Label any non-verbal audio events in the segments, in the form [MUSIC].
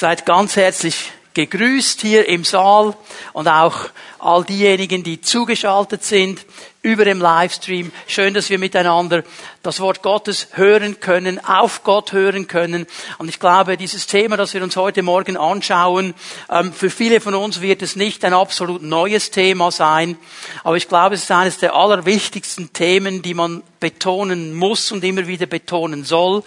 Seid ganz herzlich gegrüßt hier im Saal und auch all diejenigen, die zugeschaltet sind über dem Livestream. Schön, dass wir miteinander das Wort Gottes hören können, auf Gott hören können. Und ich glaube, dieses Thema, das wir uns heute Morgen anschauen, ähm, für viele von uns wird es nicht ein absolut neues Thema sein. Aber ich glaube, es ist eines der allerwichtigsten Themen, die man betonen muss und immer wieder betonen soll.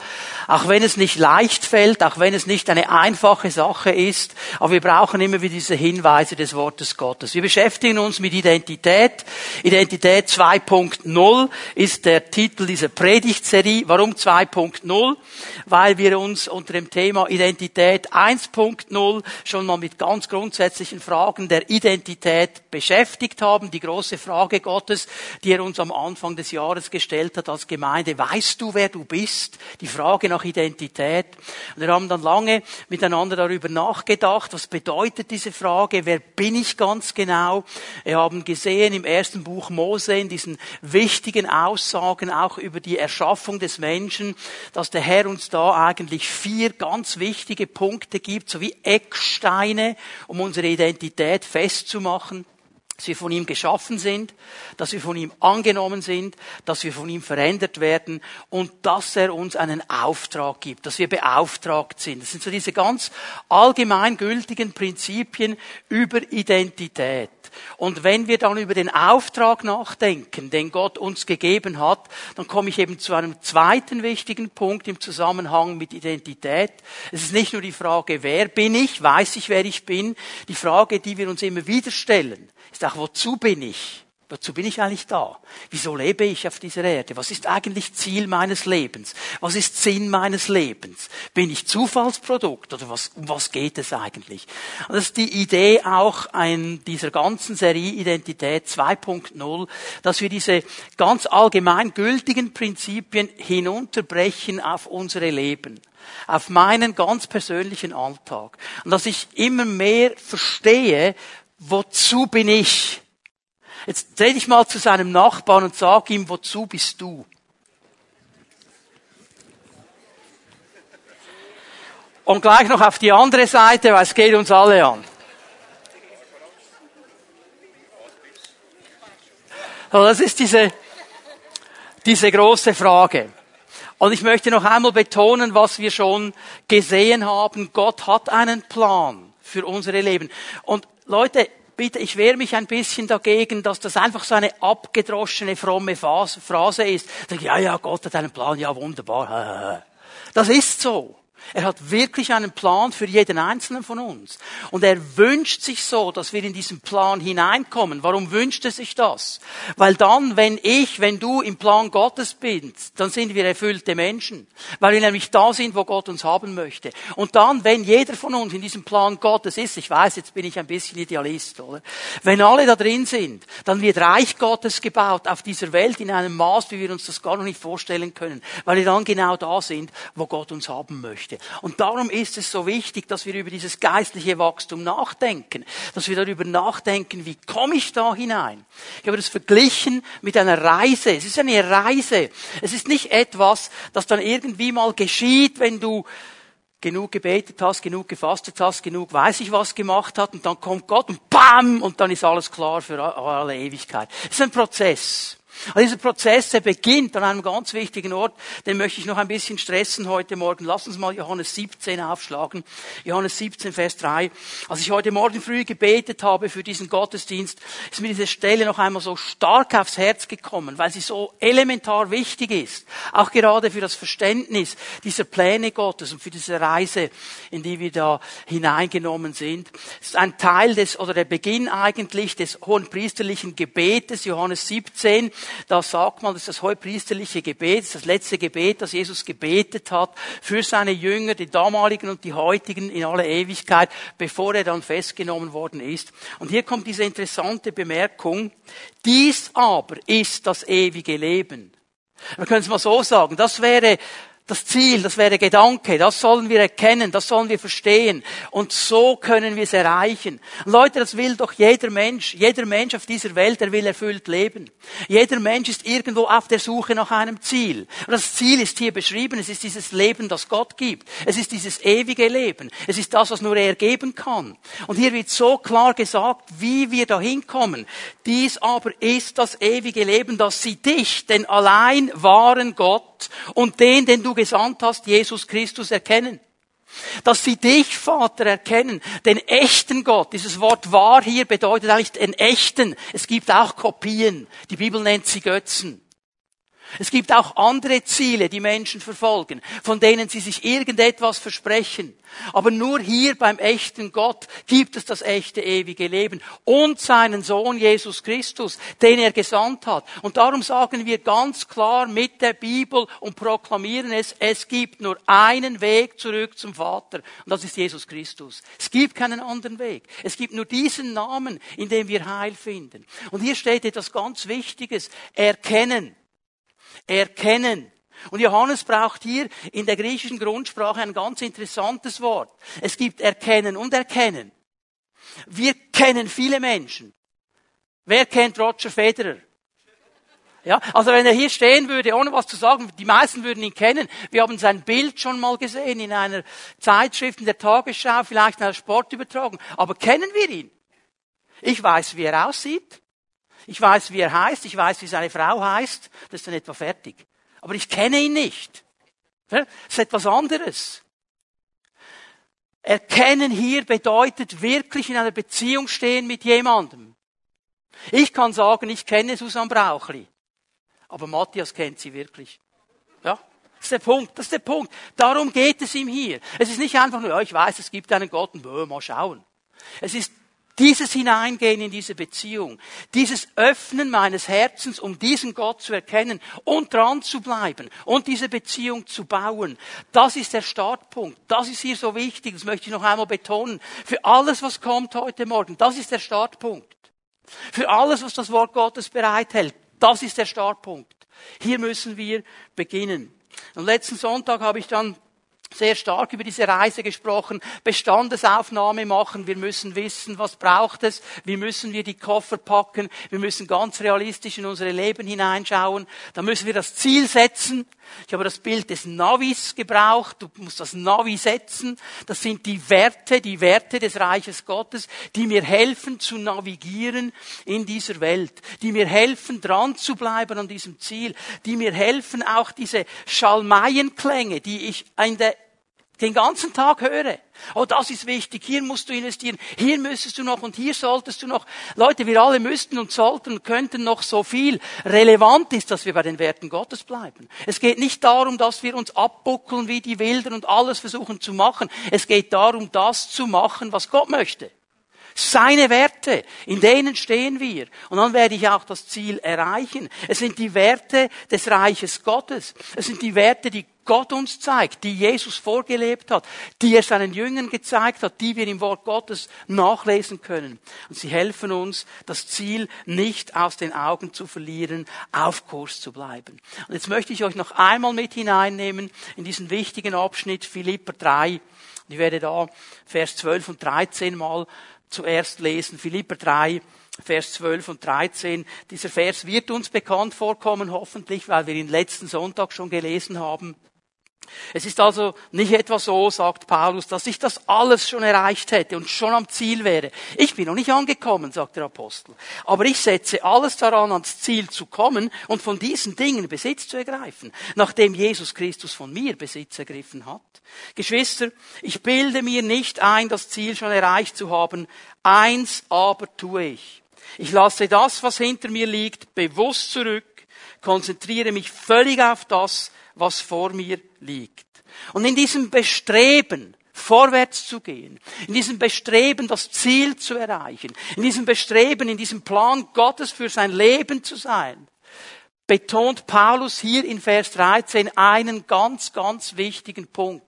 Auch wenn es nicht leicht fällt, auch wenn es nicht eine einfache Sache ist. Aber wir brauchen immer wieder diese Hinweise des Wortes Gottes. Wir beschäftigen uns mit Identität. Identität 2.0 ist der Titel dieser Predigtserie. Warum 2.0? Weil wir uns unter dem Thema Identität 1.0 schon mal mit ganz grundsätzlichen Fragen der Identität beschäftigt haben. Die große Frage Gottes, die er uns am Anfang des Jahres gestellt hat als Gemeinde. Weißt du, wer du bist? Die Frage nach Identität. Und wir haben dann lange miteinander darüber nachgedacht, was bedeutet diese Frage? Wer bin ich ganz genau? Wir haben gesehen im ersten Buch Mose in diesen wichtigen Aussagen auch über die Erschaffung des Menschen, dass der Herr uns da eigentlich vier ganz wichtige Punkte gibt, sowie Ecksteine, um unsere Identität festzumachen dass wir von ihm geschaffen sind, dass wir von ihm angenommen sind, dass wir von ihm verändert werden und dass er uns einen Auftrag gibt, dass wir beauftragt sind. Das sind so diese ganz allgemeingültigen Prinzipien über Identität. Und wenn wir dann über den Auftrag nachdenken, den Gott uns gegeben hat, dann komme ich eben zu einem zweiten wichtigen Punkt im Zusammenhang mit Identität. Es ist nicht nur die Frage, wer bin ich, weiß ich, wer ich bin, die Frage, die wir uns immer wieder stellen, ist auch, wozu bin ich? Wozu bin ich eigentlich da? Wieso lebe ich auf dieser Erde? Was ist eigentlich Ziel meines Lebens? Was ist Sinn meines Lebens? Bin ich Zufallsprodukt oder was, um was geht es eigentlich? Und das ist die Idee auch ein, dieser ganzen Serie Identität 2.0, dass wir diese ganz allgemein gültigen Prinzipien hinunterbrechen auf unsere Leben auf meinen ganz persönlichen Alltag. Und dass ich immer mehr verstehe, wozu bin ich? Jetzt dreh dich mal zu seinem Nachbarn und sag ihm, wozu bist du? Und gleich noch auf die andere Seite, weil es geht uns alle an. Das ist diese, diese große Frage. Und ich möchte noch einmal betonen, was wir schon gesehen haben. Gott hat einen Plan für unsere Leben. Und Leute, bitte, ich wehre mich ein bisschen dagegen, dass das einfach so eine abgedroschene, fromme Phrase ist. Ja, ja, Gott hat einen Plan, ja, wunderbar. [LAUGHS] Das ist so. Er hat wirklich einen Plan für jeden einzelnen von uns. Und er wünscht sich so, dass wir in diesen Plan hineinkommen. Warum wünscht er sich das? Weil dann, wenn ich, wenn du im Plan Gottes bist, dann sind wir erfüllte Menschen. Weil wir nämlich da sind, wo Gott uns haben möchte. Und dann, wenn jeder von uns in diesem Plan Gottes ist, ich weiß, jetzt bin ich ein bisschen Idealist, oder? Wenn alle da drin sind, dann wird Reich Gottes gebaut auf dieser Welt in einem Maß, wie wir uns das gar noch nicht vorstellen können. Weil wir dann genau da sind, wo Gott uns haben möchte möchte. Und darum ist es so wichtig, dass wir über dieses geistliche Wachstum nachdenken, dass wir darüber nachdenken, wie komme ich da hinein? Ich habe das verglichen mit einer Reise. Es ist eine Reise. Es ist nicht etwas, das dann irgendwie mal geschieht, wenn du genug gebetet hast, genug gefastet hast, genug weiß ich was gemacht hat und dann kommt Gott und bam und dann ist alles klar für alle Ewigkeit. Es ist ein Prozess. Und dieser Prozess, der beginnt an einem ganz wichtigen Ort, den möchte ich noch ein bisschen stressen heute Morgen. Lass uns mal Johannes 17 aufschlagen. Johannes 17, Vers 3. Als ich heute Morgen früh gebetet habe für diesen Gottesdienst, ist mir diese Stelle noch einmal so stark aufs Herz gekommen, weil sie so elementar wichtig ist. Auch gerade für das Verständnis dieser Pläne Gottes und für diese Reise, in die wir da hineingenommen sind. Es ist ein Teil des, oder der Beginn eigentlich des hohen priesterlichen Gebetes, Johannes 17 da sagt man, das ist das hohepriesterliche Gebet, das, letzte Gebet, das Jesus gebetet hat für seine Jünger, die damaligen und die heutigen in aller Ewigkeit, bevor er dann festgenommen worden ist. Und hier kommt diese interessante Bemerkung, dies aber ist das ewige Leben. Wir können es mal so sagen, das wäre das Ziel, das wäre Gedanke, das sollen wir erkennen, das sollen wir verstehen. Und so können wir es erreichen. Leute, das will doch jeder Mensch. Jeder Mensch auf dieser Welt, der will erfüllt leben. Jeder Mensch ist irgendwo auf der Suche nach einem Ziel. Und das Ziel ist hier beschrieben. Es ist dieses Leben, das Gott gibt. Es ist dieses ewige Leben. Es ist das, was nur er geben kann. Und hier wird so klar gesagt, wie wir dahin kommen. Dies aber ist das ewige Leben, dass sie dich, den allein wahren Gott, und den, den du gesandt hast, Jesus Christus, erkennen. Dass sie dich, Vater, erkennen, den echten Gott. Dieses Wort wahr hier bedeutet eigentlich den echten. Es gibt auch Kopien. Die Bibel nennt sie Götzen. Es gibt auch andere Ziele, die Menschen verfolgen, von denen sie sich irgendetwas versprechen. Aber nur hier beim echten Gott gibt es das echte ewige Leben und seinen Sohn Jesus Christus, den er gesandt hat. Und darum sagen wir ganz klar mit der Bibel und proklamieren es, es gibt nur einen Weg zurück zum Vater und das ist Jesus Christus. Es gibt keinen anderen Weg. Es gibt nur diesen Namen, in dem wir Heil finden. Und hier steht etwas ganz Wichtiges. Erkennen. Erkennen. Und Johannes braucht hier in der griechischen Grundsprache ein ganz interessantes Wort. Es gibt Erkennen und Erkennen. Wir kennen viele Menschen. Wer kennt Roger Federer? Ja, also wenn er hier stehen würde, ohne was zu sagen, die meisten würden ihn kennen. Wir haben sein Bild schon mal gesehen in einer Zeitschrift, in der Tagesschau, vielleicht in einer Sportübertragung. Aber kennen wir ihn? Ich weiß, wie er aussieht. Ich weiß, wie er heißt, ich weiß, wie seine Frau heißt, das ist dann etwa fertig. Aber ich kenne ihn nicht. Das ist etwas anderes. Erkennen hier bedeutet wirklich in einer Beziehung stehen mit jemandem. Ich kann sagen, ich kenne Susan Brauchli. Aber Matthias kennt sie wirklich. Ja? Das ist der Punkt, das ist der Punkt. Darum geht es ihm hier. Es ist nicht einfach nur, ja, ich weiß, es gibt einen Gott und mal schauen. Es ist dieses Hineingehen in diese Beziehung, dieses Öffnen meines Herzens, um diesen Gott zu erkennen und dran zu bleiben und diese Beziehung zu bauen, das ist der Startpunkt. Das ist hier so wichtig, das möchte ich noch einmal betonen. Für alles, was kommt heute Morgen, das ist der Startpunkt. Für alles, was das Wort Gottes bereithält, das ist der Startpunkt. Hier müssen wir beginnen. Und letzten Sonntag habe ich dann sehr stark über diese Reise gesprochen, Bestandesaufnahme machen. Wir müssen wissen, was braucht es. Wie müssen wir die Koffer packen? Wir müssen ganz realistisch in unsere Leben hineinschauen. Da müssen wir das Ziel setzen. Ich habe das Bild des Navis gebraucht. Du musst das Navi setzen. Das sind die Werte, die Werte des Reiches Gottes, die mir helfen zu navigieren in dieser Welt, die mir helfen dran zu bleiben an diesem Ziel, die mir helfen auch diese Schalmeienklänge, die ich in der den ganzen Tag höre. Oh, das ist wichtig, hier musst du investieren, hier müsstest du noch und hier solltest du noch. Leute, wir alle müssten und sollten und könnten noch so viel. Relevant ist, dass wir bei den Werten Gottes bleiben. Es geht nicht darum, dass wir uns abbuckeln wie die Wilden und alles versuchen zu machen. Es geht darum, das zu machen, was Gott möchte. Seine Werte, in denen stehen wir. Und dann werde ich auch das Ziel erreichen. Es sind die Werte des Reiches Gottes. Es sind die Werte, die Gott uns zeigt, die Jesus vorgelebt hat, die er seinen Jüngern gezeigt hat, die wir im Wort Gottes nachlesen können. Und sie helfen uns, das Ziel nicht aus den Augen zu verlieren, auf Kurs zu bleiben. Und jetzt möchte ich euch noch einmal mit hineinnehmen in diesen wichtigen Abschnitt Philipper 3. Ich werde da Vers 12 und 13 mal zuerst lesen. Philipper 3, Vers 12 und 13. Dieser Vers wird uns bekannt vorkommen, hoffentlich, weil wir ihn letzten Sonntag schon gelesen haben. Es ist also nicht etwa so, sagt Paulus, dass ich das alles schon erreicht hätte und schon am Ziel wäre. Ich bin noch nicht angekommen, sagt der Apostel. Aber ich setze alles daran, ans Ziel zu kommen und von diesen Dingen Besitz zu ergreifen, nachdem Jesus Christus von mir Besitz ergriffen hat. Geschwister, ich bilde mir nicht ein, das Ziel schon erreicht zu haben. Eins aber tue ich. Ich lasse das, was hinter mir liegt, bewusst zurück, konzentriere mich völlig auf das, was vor mir liegt. Und in diesem Bestreben, vorwärts zu gehen, in diesem Bestreben, das Ziel zu erreichen, in diesem Bestreben, in diesem Plan Gottes für sein Leben zu sein, betont Paulus hier in Vers 13 einen ganz, ganz wichtigen Punkt.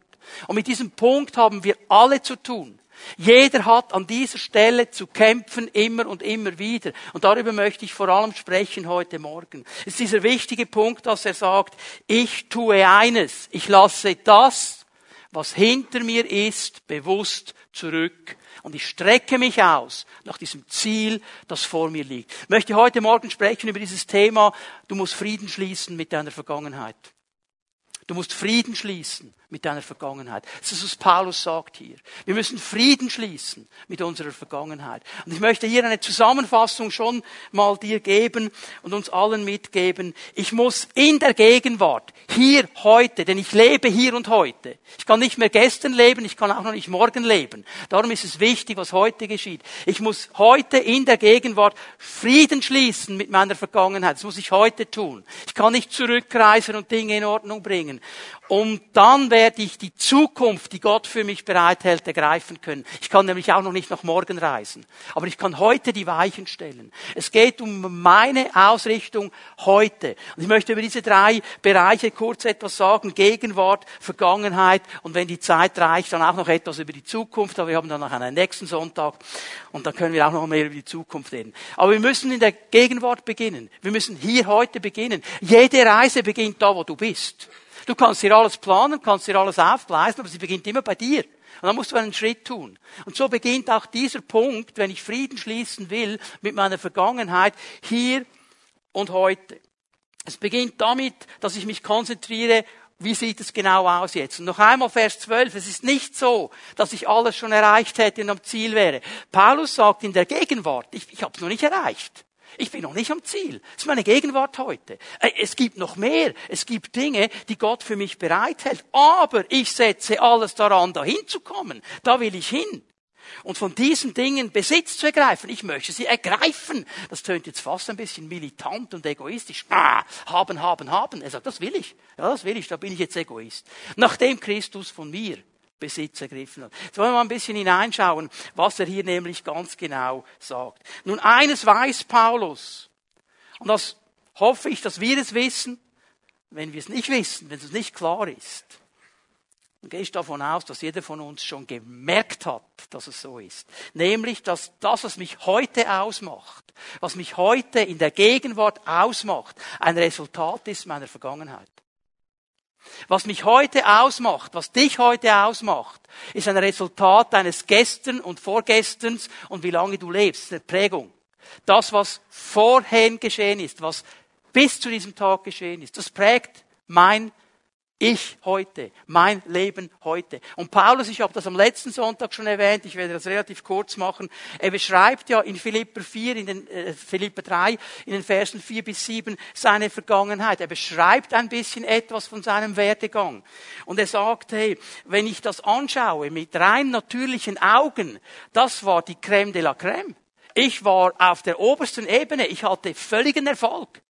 Und mit diesem Punkt haben wir alle zu tun. Jeder hat an dieser Stelle zu kämpfen, immer und immer wieder. Und darüber möchte ich vor allem sprechen heute Morgen. Es ist dieser wichtige Punkt, dass er sagt, ich tue eines, ich lasse das, was hinter mir ist, bewusst zurück. Und ich strecke mich aus nach diesem Ziel, das vor mir liegt. Ich möchte heute Morgen sprechen über dieses Thema, du musst Frieden schließen mit deiner Vergangenheit. Du musst Frieden schließen mit deiner Vergangenheit. Das ist, was Paulus sagt hier. Wir müssen Frieden schließen mit unserer Vergangenheit. Und ich möchte hier eine Zusammenfassung schon mal dir geben und uns allen mitgeben. Ich muss in der Gegenwart, hier, heute, denn ich lebe hier und heute. Ich kann nicht mehr gestern leben, ich kann auch noch nicht morgen leben. Darum ist es wichtig, was heute geschieht. Ich muss heute in der Gegenwart Frieden schließen mit meiner Vergangenheit. Das muss ich heute tun. Ich kann nicht zurückreisen und Dinge in Ordnung bringen. Und dann werde ich die Zukunft, die Gott für mich bereithält, ergreifen können. Ich kann nämlich auch noch nicht nach morgen reisen. Aber ich kann heute die Weichen stellen. Es geht um meine Ausrichtung heute. Und ich möchte über diese drei Bereiche kurz etwas sagen. Gegenwart, Vergangenheit und wenn die Zeit reicht, dann auch noch etwas über die Zukunft. Aber wir haben dann noch einen nächsten Sonntag und dann können wir auch noch mehr über die Zukunft reden. Aber wir müssen in der Gegenwart beginnen. Wir müssen hier heute beginnen. Jede Reise beginnt da, wo du bist. Du kannst dir alles planen, kannst dir alles aufgleisen, aber sie beginnt immer bei dir. Und dann musst du einen Schritt tun. Und so beginnt auch dieser Punkt, wenn ich Frieden schließen will mit meiner Vergangenheit, hier und heute. Es beginnt damit, dass ich mich konzentriere, wie sieht es genau aus jetzt? Und noch einmal Vers 12. Es ist nicht so, dass ich alles schon erreicht hätte und am Ziel wäre. Paulus sagt in der Gegenwart, ich, ich habe es noch nicht erreicht. Ich bin noch nicht am Ziel. Das ist meine Gegenwart heute. Äh, es gibt noch mehr. Es gibt Dinge, die Gott für mich bereithält. Aber ich setze alles daran, dahin zu kommen. Da will ich hin. Und von diesen Dingen Besitz zu ergreifen. Ich möchte sie ergreifen. Das tönt jetzt fast ein bisschen militant und egoistisch. Ah, haben, haben, haben. Er sagt, das will ich. Ja, das will ich. Da bin ich jetzt Egoist. Nachdem Christus von mir Besitz ergriffen hat. Jetzt wollen wir mal ein bisschen hineinschauen, was er hier nämlich ganz genau sagt. Nun, eines weiß Paulus, und das hoffe ich, dass wir es wissen, wenn wir es nicht wissen, wenn es nicht klar ist, dann gehe ich davon aus, dass jeder von uns schon gemerkt hat, dass es so ist. Nämlich, dass das, was mich heute ausmacht, was mich heute in der Gegenwart ausmacht, ein Resultat ist meiner Vergangenheit. Was mich heute ausmacht, was dich heute ausmacht, ist ein Resultat deines Gestern und Vorgesterns und wie lange du lebst, eine Prägung. Das, was vorhin geschehen ist, was bis zu diesem Tag geschehen ist, das prägt mein ich heute, mein Leben heute. Und Paulus, ich habe das am letzten Sonntag schon erwähnt, ich werde das relativ kurz machen, er beschreibt ja in Philipper 4, in den, äh, Philipper 3, in den Versen 4 bis 7 seine Vergangenheit. Er beschreibt ein bisschen etwas von seinem Werdegang. Und er sagt, hey, wenn ich das anschaue mit rein natürlichen Augen, das war die Crème de la Crème. Ich war auf der obersten Ebene, ich hatte völligen Erfolg.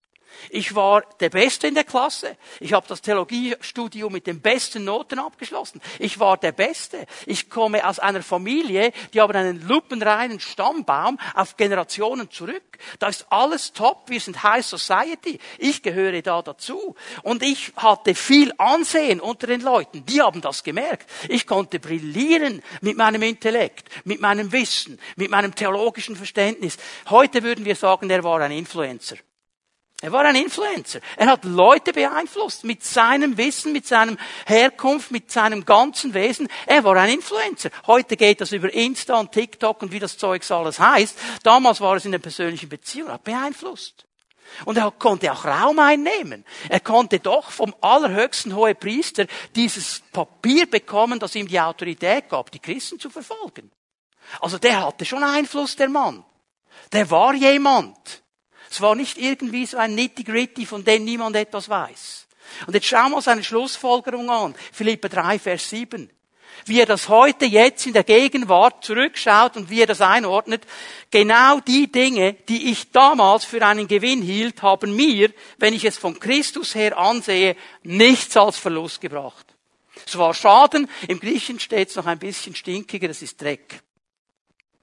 Ich war der Beste in der Klasse. Ich habe das Theologiestudium mit den besten Noten abgeschlossen. Ich war der Beste. Ich komme aus einer Familie, die haben einen lupenreinen Stammbaum auf Generationen zurück. Da ist alles top. Wir sind High Society. Ich gehöre da dazu. Und ich hatte viel Ansehen unter den Leuten. Die haben das gemerkt. Ich konnte brillieren mit meinem Intellekt, mit meinem Wissen, mit meinem theologischen Verständnis. Heute würden wir sagen, er war ein Influencer. Er war ein Influencer. Er hat Leute beeinflusst mit seinem Wissen, mit seinem Herkunft, mit seinem ganzen Wesen. Er war ein Influencer. Heute geht das über Insta und TikTok und wie das Zeugs alles heißt. Damals war es in der persönlichen Beziehung. Er hat beeinflusst. Und er konnte auch Raum einnehmen. Er konnte doch vom allerhöchsten Hohepriester dieses Papier bekommen, das ihm die Autorität gab, die Christen zu verfolgen. Also der hatte schon Einfluss, der Mann. Der war jemand. Es war nicht irgendwie so ein nitty-gritty, von dem niemand etwas weiß. Und jetzt schauen wir uns eine Schlussfolgerung an. Philippa 3, Vers 7. Wie er das heute, jetzt in der Gegenwart zurückschaut und wie er das einordnet. Genau die Dinge, die ich damals für einen Gewinn hielt, haben mir, wenn ich es von Christus her ansehe, nichts als Verlust gebracht. Es war Schaden, im Griechen steht es noch ein bisschen stinkiger, es ist Dreck.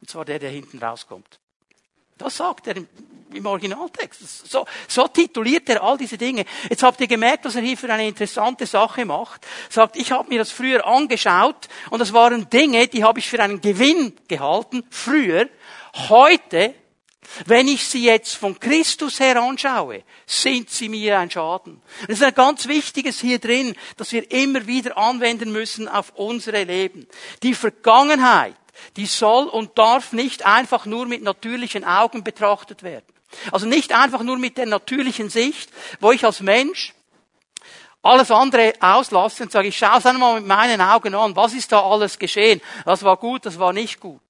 Und zwar der, der hinten rauskommt. Das sagt er im Originaltext. So, so tituliert er all diese Dinge. Jetzt habt ihr gemerkt, was er hier für eine interessante Sache macht. Sagt, ich habe mir das früher angeschaut und das waren Dinge, die habe ich für einen Gewinn gehalten, früher. Heute, wenn ich sie jetzt von Christus her anschaue, sind sie mir ein Schaden. Das ist ein ganz wichtiges hier drin, das wir immer wieder anwenden müssen auf unsere Leben. Die Vergangenheit, die soll und darf nicht einfach nur mit natürlichen Augen betrachtet werden. Also nicht einfach nur mit der natürlichen Sicht, wo ich als Mensch alles andere auslasse und sage, ich schaue es einmal mit meinen Augen an, was ist da alles geschehen? Das war gut, das war nicht gut.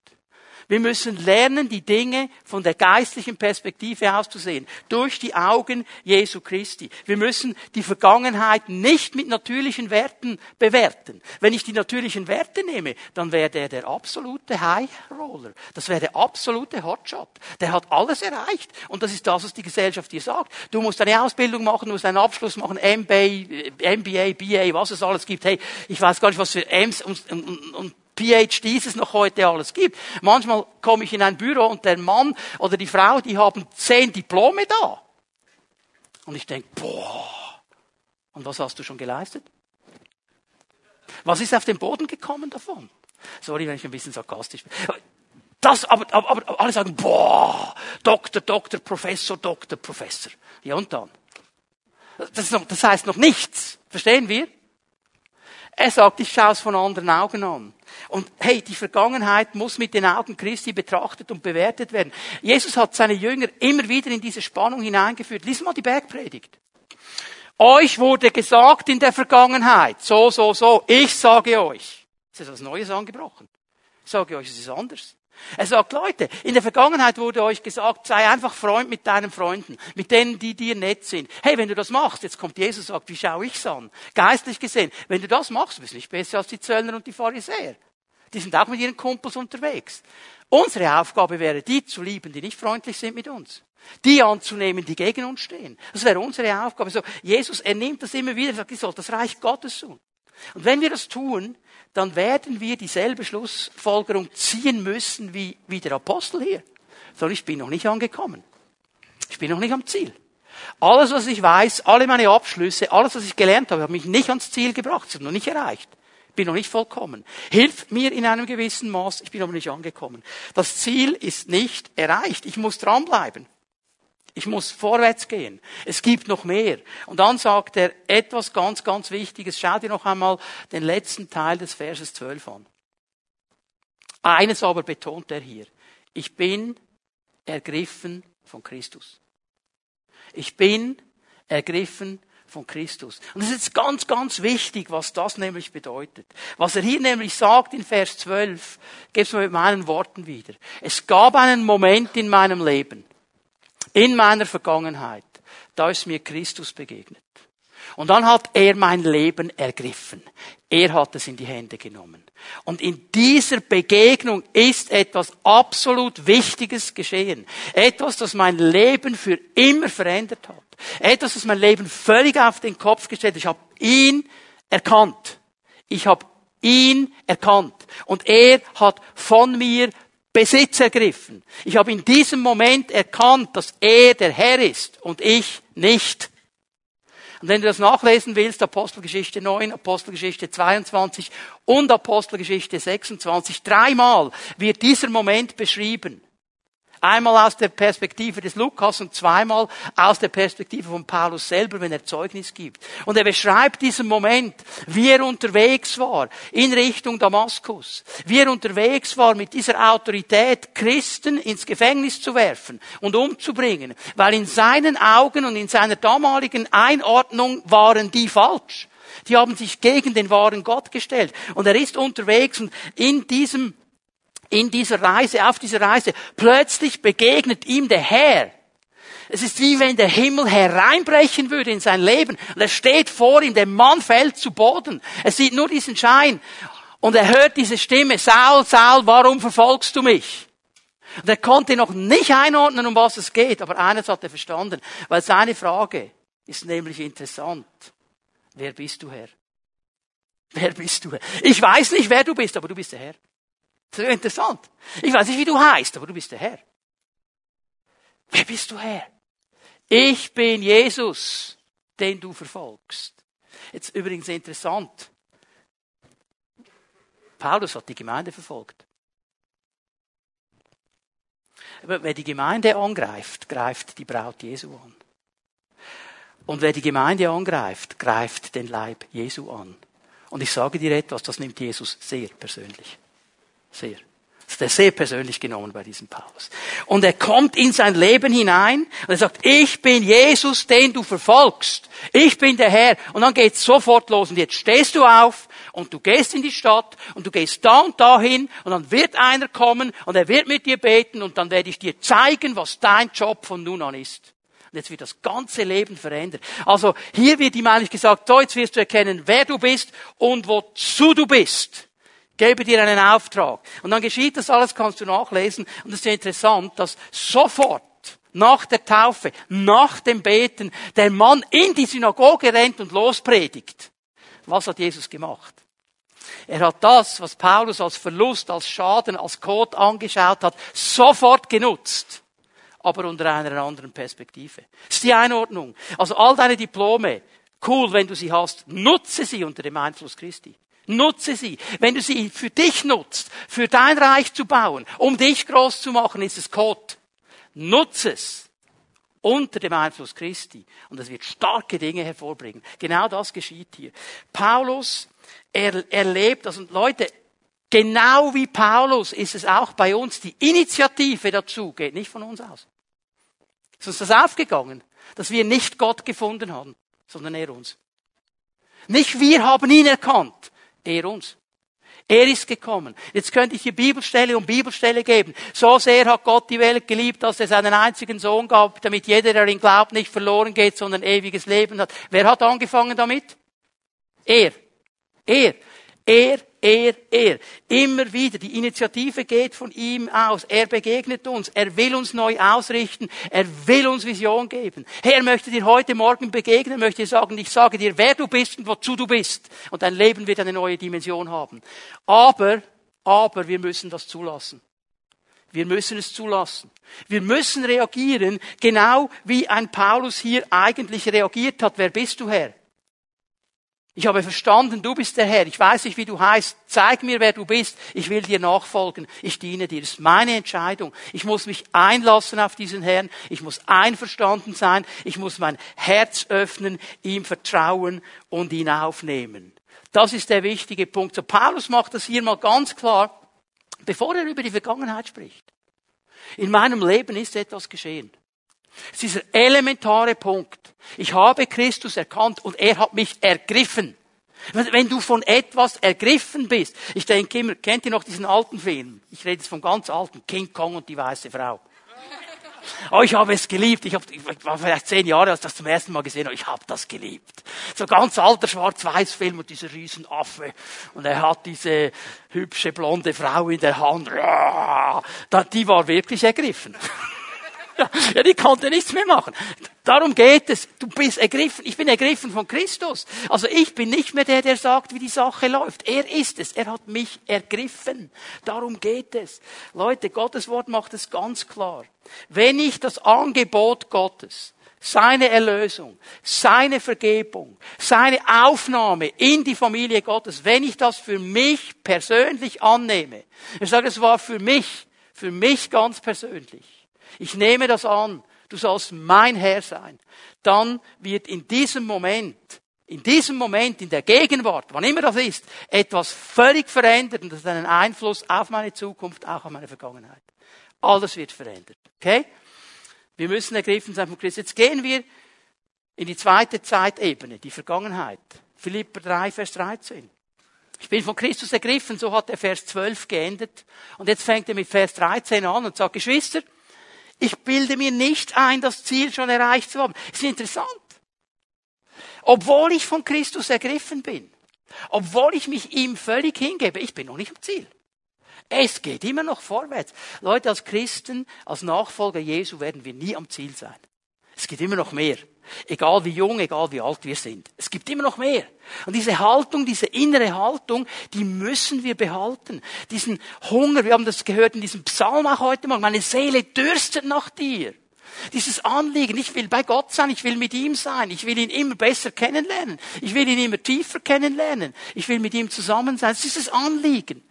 Wir müssen lernen, die Dinge von der geistlichen Perspektive aus zu sehen. Durch die Augen Jesu Christi. Wir müssen die Vergangenheit nicht mit natürlichen Werten bewerten. Wenn ich die natürlichen Werte nehme, dann wäre der der absolute High Roller. Das wäre der absolute Hotshot. Der hat alles erreicht. Und das ist das, was die Gesellschaft dir sagt. Du musst eine Ausbildung machen, du musst einen Abschluss machen, MBA, MBA, BA, was es alles gibt. Hey, ich weiß gar nicht, was für M's und, und, und PhDs es noch heute alles gibt. Manchmal komme ich in ein Büro und der Mann oder die Frau, die haben zehn Diplome da. Und ich denke, boah, und was hast du schon geleistet? Was ist auf den Boden gekommen davon? Sorry, wenn ich ein bisschen sarkastisch bin. Das, aber, aber, aber alle sagen, boah, Doktor, Doktor, Professor, Doktor, Professor. Ja, und dann? Das, noch, das heißt noch nichts. Verstehen wir? Er sagt, ich schaue es von anderen Augen an. Und hey, die Vergangenheit muss mit den Augen Christi betrachtet und bewertet werden. Jesus hat seine Jünger immer wieder in diese Spannung hineingeführt. Lies mal die Bergpredigt. Euch wurde gesagt in der Vergangenheit, so, so, so, ich sage euch. Ist etwas Neues angebrochen. Ich sage euch, es ist anders. Er sagt, Leute, in der Vergangenheit wurde euch gesagt, sei einfach Freund mit deinen Freunden, mit denen, die dir nett sind. Hey, wenn du das machst, jetzt kommt Jesus und sagt, wie schaue ich's an? Geistlich gesehen, wenn du das machst, bist du nicht besser als die Zöllner und die Pharisäer. Die sind auch mit ihren Kumpels unterwegs. Unsere Aufgabe wäre, die zu lieben, die nicht freundlich sind mit uns. Die anzunehmen, die gegen uns stehen. Das wäre unsere Aufgabe. So, Jesus, er nimmt das immer wieder, sagt, ich soll das Reich Gottes tun. Und wenn wir das tun, dann werden wir dieselbe Schlussfolgerung ziehen müssen wie, wie der Apostel hier. Sondern ich bin noch nicht angekommen. Ich bin noch nicht am Ziel. Alles, was ich weiß, alle meine Abschlüsse, alles, was ich gelernt habe, hat mich nicht ans Ziel gebracht. Ich habe noch nicht erreicht. Ich bin noch nicht vollkommen. Hilft mir in einem gewissen Maß, ich bin aber nicht angekommen. Das Ziel ist nicht erreicht. Ich muss dranbleiben. Ich muss vorwärts gehen. Es gibt noch mehr. Und dann sagt er etwas ganz, ganz Wichtiges. Schau dir noch einmal den letzten Teil des Verses 12 an. Eines aber betont er hier. Ich bin ergriffen von Christus. Ich bin ergriffen von Christus. Und es ist ganz, ganz wichtig, was das nämlich bedeutet. Was er hier nämlich sagt in Vers 12, gebe es mal mit meinen Worten wieder. Es gab einen Moment in meinem Leben, in meiner Vergangenheit, da ist mir Christus begegnet. Und dann hat er mein Leben ergriffen. Er hat es in die Hände genommen. Und in dieser Begegnung ist etwas absolut Wichtiges geschehen. Etwas, das mein Leben für immer verändert hat. Etwas, das mein Leben völlig auf den Kopf gestellt hat. Ich habe ihn erkannt. Ich habe ihn erkannt. Und er hat von mir Besitz ergriffen. Ich habe in diesem Moment erkannt, dass er der Herr ist und ich nicht. Und wenn du das nachlesen willst, Apostelgeschichte 9, Apostelgeschichte 22 und Apostelgeschichte 26, dreimal wird dieser Moment beschrieben. Einmal aus der Perspektive des Lukas und zweimal aus der Perspektive von Paulus selber, wenn er Zeugnis gibt. Und er beschreibt diesen Moment, wie er unterwegs war in Richtung Damaskus, wie er unterwegs war mit dieser Autorität, Christen ins Gefängnis zu werfen und umzubringen, weil in seinen Augen und in seiner damaligen Einordnung waren die falsch. Die haben sich gegen den wahren Gott gestellt. Und er ist unterwegs und in diesem in dieser Reise, auf dieser Reise, plötzlich begegnet ihm der Herr. Es ist wie wenn der Himmel hereinbrechen würde in sein Leben. Und er steht vor ihm, der Mann fällt zu Boden. Er sieht nur diesen Schein. Und er hört diese Stimme, Saul, Saul, warum verfolgst du mich? Und er konnte noch nicht einordnen, um was es geht, aber eines hat er verstanden, weil seine Frage ist nämlich interessant. Wer bist du, Herr? Wer bist du, Herr? Ich weiß nicht, wer du bist, aber du bist der Herr. Das ist interessant. Ich weiß nicht, wie du heißt, aber du bist der Herr. Wer bist du Herr? Ich bin Jesus, den du verfolgst. Jetzt übrigens interessant. Paulus hat die Gemeinde verfolgt. Wer die Gemeinde angreift, greift die Braut Jesu an. Und wer die Gemeinde angreift, greift den Leib Jesu an. Und ich sage dir etwas, das nimmt Jesus sehr persönlich. Sehr. Das ist er sehr persönlich genommen bei diesem Paulus. Und er kommt in sein Leben hinein und er sagt, ich bin Jesus, den du verfolgst. Ich bin der Herr. Und dann geht's sofort los. Und jetzt stehst du auf und du gehst in die Stadt und du gehst da und dahin und dann wird einer kommen und er wird mit dir beten und dann werde ich dir zeigen, was dein Job von nun an ist. Und jetzt wird das ganze Leben verändert. Also hier wird ihm eigentlich gesagt, so jetzt wirst du erkennen, wer du bist und wozu du bist gebe dir einen Auftrag. Und dann geschieht das alles, kannst du nachlesen. Und es ist ja interessant, dass sofort nach der Taufe, nach dem Beten, der Mann in die Synagoge rennt und lospredigt. Was hat Jesus gemacht? Er hat das, was Paulus als Verlust, als Schaden, als Kot angeschaut hat, sofort genutzt. Aber unter einer anderen Perspektive. Das ist die Einordnung. Also all deine Diplome, cool, wenn du sie hast, nutze sie unter dem Einfluss Christi. Nutze sie. Wenn du sie für dich nutzt, für dein Reich zu bauen, um dich groß zu machen, ist es Gott. Nutze es unter dem Einfluss Christi und es wird starke Dinge hervorbringen. Genau das geschieht hier. Paulus er, erlebt das und Leute, genau wie Paulus ist es auch bei uns, die Initiative dazu geht nicht von uns aus. Ist uns das aufgegangen, dass wir nicht Gott gefunden haben, sondern er uns. Nicht wir haben ihn erkannt, er uns. Er ist gekommen. Jetzt könnte ich hier Bibelstelle um Bibelstelle geben. So sehr hat Gott die Welt geliebt, dass er seinen einzigen Sohn gab, damit jeder, der ihn glaubt, nicht verloren geht, sondern ewiges Leben hat. Wer hat angefangen damit? Er. Er. Er, er, er. Immer wieder. Die Initiative geht von ihm aus. Er begegnet uns. Er will uns neu ausrichten. Er will uns Vision geben. Herr möchte dir heute Morgen begegnen, möchte dir sagen, ich sage dir, wer du bist und wozu du bist. Und dein Leben wird eine neue Dimension haben. Aber, aber wir müssen das zulassen. Wir müssen es zulassen. Wir müssen reagieren, genau wie ein Paulus hier eigentlich reagiert hat. Wer bist du, Herr? Ich habe verstanden, du bist der Herr. Ich weiß nicht, wie du heißt. Zeig mir, wer du bist. Ich will dir nachfolgen. Ich diene dir. Das ist meine Entscheidung. Ich muss mich einlassen auf diesen Herrn. Ich muss einverstanden sein. Ich muss mein Herz öffnen, ihm vertrauen und ihn aufnehmen. Das ist der wichtige Punkt. So, Paulus macht das hier mal ganz klar, bevor er über die Vergangenheit spricht. In meinem Leben ist etwas geschehen. Es ist dieser elementare Punkt. Ich habe Christus erkannt und er hat mich ergriffen. Wenn du von etwas ergriffen bist, ich denke immer, kennt ihr noch diesen alten Film? Ich rede jetzt vom ganz alten, King Kong und die weiße Frau. Oh, ich habe es geliebt. Ich, hab, ich war vielleicht zehn Jahre, als ich das zum ersten Mal gesehen habe. Ich habe das geliebt. So ganz alter Schwarz-Weiß-Film und dieser Riesenaffe. Und er hat diese hübsche blonde Frau in der Hand. Die war wirklich ergriffen. [LAUGHS] Ja, die konnte nichts mehr machen. Darum geht es. Du bist ergriffen. Ich bin ergriffen von Christus. Also ich bin nicht mehr der, der sagt, wie die Sache läuft. Er ist es. Er hat mich ergriffen. Darum geht es. Leute, Gottes Wort macht es ganz klar. Wenn ich das Angebot Gottes, seine Erlösung, seine Vergebung, seine Aufnahme in die Familie Gottes, wenn ich das für mich persönlich annehme, ich sage, es war für mich, für mich ganz persönlich, ich nehme das an, du sollst mein Herr sein, dann wird in diesem Moment, in diesem Moment, in der Gegenwart, wann immer das ist, etwas völlig verändert und das hat einen Einfluss auf meine Zukunft, auch auf meine Vergangenheit. Alles wird verändert. Okay? Wir müssen ergriffen sein von Christus. Jetzt gehen wir in die zweite Zeitebene, die Vergangenheit. Philipper 3, Vers 13. Ich bin von Christus ergriffen, so hat er Vers 12 geendet. Und jetzt fängt er mit Vers 13 an und sagt, Geschwister, ich bilde mir nicht ein, das Ziel schon erreicht zu haben. ist interessant. Obwohl ich von Christus ergriffen bin, obwohl ich mich ihm völlig hingebe, ich bin noch nicht am Ziel. Es geht immer noch vorwärts. Leute, als Christen, als Nachfolger Jesu werden wir nie am Ziel sein. Es geht immer noch mehr. Egal wie jung, egal wie alt wir sind. Es gibt immer noch mehr. Und diese Haltung, diese innere Haltung, die müssen wir behalten. Diesen Hunger, wir haben das gehört in diesem Psalm auch heute Morgen, meine Seele dürstet nach dir. Dieses Anliegen, ich will bei Gott sein, ich will mit ihm sein, ich will ihn immer besser kennenlernen, ich will ihn immer tiefer kennenlernen, ich will mit ihm zusammen sein. Das ist das Anliegen.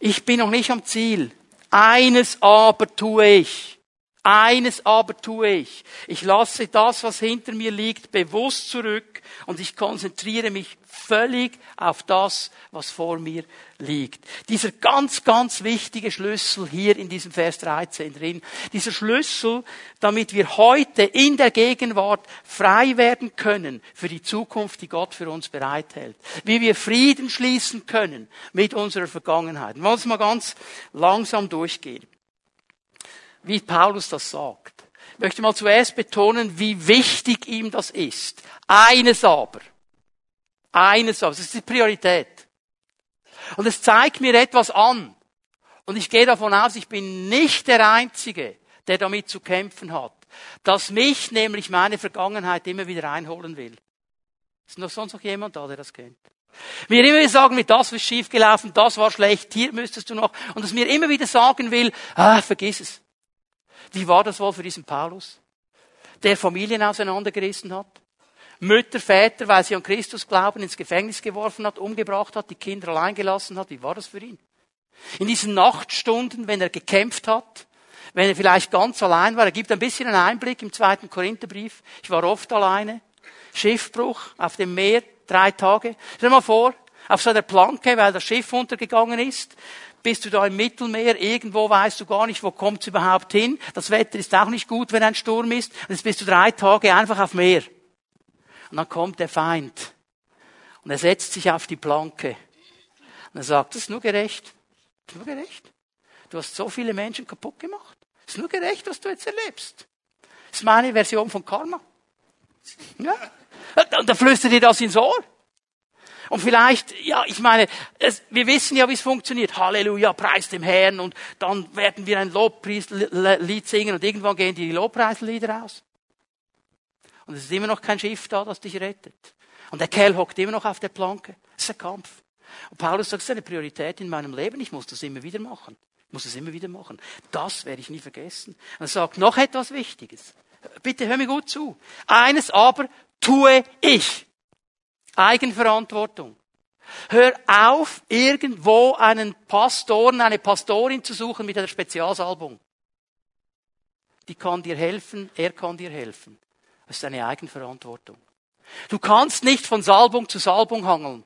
Ich bin noch nicht am Ziel. Eines aber tue ich. Eines aber tue ich. Ich lasse das, was hinter mir liegt, bewusst zurück und ich konzentriere mich völlig auf das, was vor mir liegt. Dieser ganz, ganz wichtige Schlüssel hier in diesem Vers 13 drin. Dieser Schlüssel, damit wir heute in der Gegenwart frei werden können für die Zukunft, die Gott für uns bereithält. Wie wir Frieden schließen können mit unserer Vergangenheit. Wir wollen es mal ganz langsam durchgehen wie Paulus das sagt. Ich möchte mal zuerst betonen, wie wichtig ihm das ist. Eines aber. Eines aber. Das ist die Priorität. Und es zeigt mir etwas an. Und ich gehe davon aus, ich bin nicht der Einzige, der damit zu kämpfen hat. Dass mich nämlich meine Vergangenheit immer wieder einholen will. Ist noch sonst noch jemand da, der das kennt? Mir immer wieder sagen, mit das ist schiefgelaufen, das war schlecht, hier müsstest du noch. Und dass mir immer wieder sagen will, ah, vergiss es. Wie war das wohl für diesen Paulus? Der Familien auseinandergerissen hat, Mütter, Väter, weil sie an Christus glauben, ins Gefängnis geworfen hat, umgebracht hat, die Kinder allein gelassen hat. Wie war das für ihn? In diesen Nachtstunden, wenn er gekämpft hat, wenn er vielleicht ganz allein war, er gibt ein bisschen einen Einblick im zweiten Korintherbrief. Ich war oft alleine. Schiffbruch auf dem Meer, drei Tage. Stell dir mal vor, auf so einer Planke, weil das Schiff untergegangen ist bist du da im Mittelmeer, irgendwo weißt du gar nicht, wo kommt's überhaupt hin. Das Wetter ist auch nicht gut, wenn ein Sturm ist. Und jetzt bist du drei Tage einfach auf Meer. Und dann kommt der Feind. Und er setzt sich auf die Planke. Und er sagt, das ist nur gerecht. Das ist nur gerecht. Du hast so viele Menschen kaputt gemacht. Das ist nur gerecht, was du jetzt erlebst. Das ist meine Version von Karma. Ja? Und er flüstert dir das ins Ohr. Und vielleicht, ja, ich meine, es, wir wissen ja, wie es funktioniert. Halleluja, preis dem Herrn. Und dann werden wir ein Lobpreislied singen und irgendwann gehen die Lobpreislieder aus. Und es ist immer noch kein Schiff da, das dich rettet. Und der Kerl hockt immer noch auf der Planke. Es ist ein Kampf. Und Paulus sagt, es ist eine Priorität in meinem Leben. Ich muss das immer wieder machen. Ich muss das immer wieder machen. Das werde ich nie vergessen. Und er sagt, noch etwas Wichtiges. Bitte hör mir gut zu. Eines aber tue ich. Eigenverantwortung. Hör auf, irgendwo einen Pastoren, eine Pastorin zu suchen mit einer Spezialsalbung. Die kann dir helfen, er kann dir helfen. Das ist eine Eigenverantwortung. Du kannst nicht von Salbung zu Salbung hangeln.